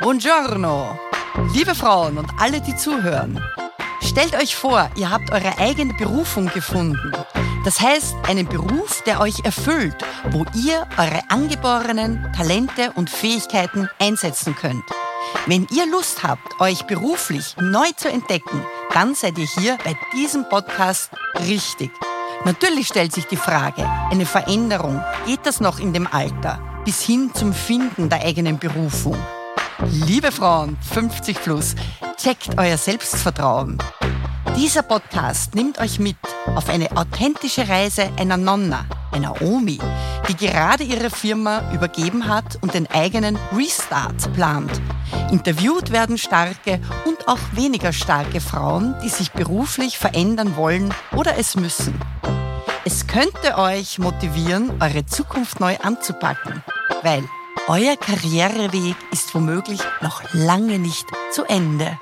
Buongiorno, liebe Frauen und alle, die zuhören. Stellt euch vor, ihr habt eure eigene Berufung gefunden. Das heißt, einen Beruf, der euch erfüllt, wo ihr eure angeborenen Talente und Fähigkeiten einsetzen könnt. Wenn ihr Lust habt, euch beruflich neu zu entdecken, dann seid ihr hier bei diesem Podcast richtig. Natürlich stellt sich die Frage, eine Veränderung, geht das noch in dem Alter, bis hin zum Finden der eigenen Berufung? Liebe Frauen, 50 plus, checkt euer Selbstvertrauen. Dieser Podcast nimmt euch mit auf eine authentische Reise einer Nonna, einer Omi, die gerade ihre Firma übergeben hat und den eigenen Restart plant. Interviewt werden starke und auch weniger starke Frauen, die sich beruflich verändern wollen oder es müssen. Es könnte euch motivieren, eure Zukunft neu anzupacken, weil euer Karriereweg ist womöglich noch lange nicht zu Ende.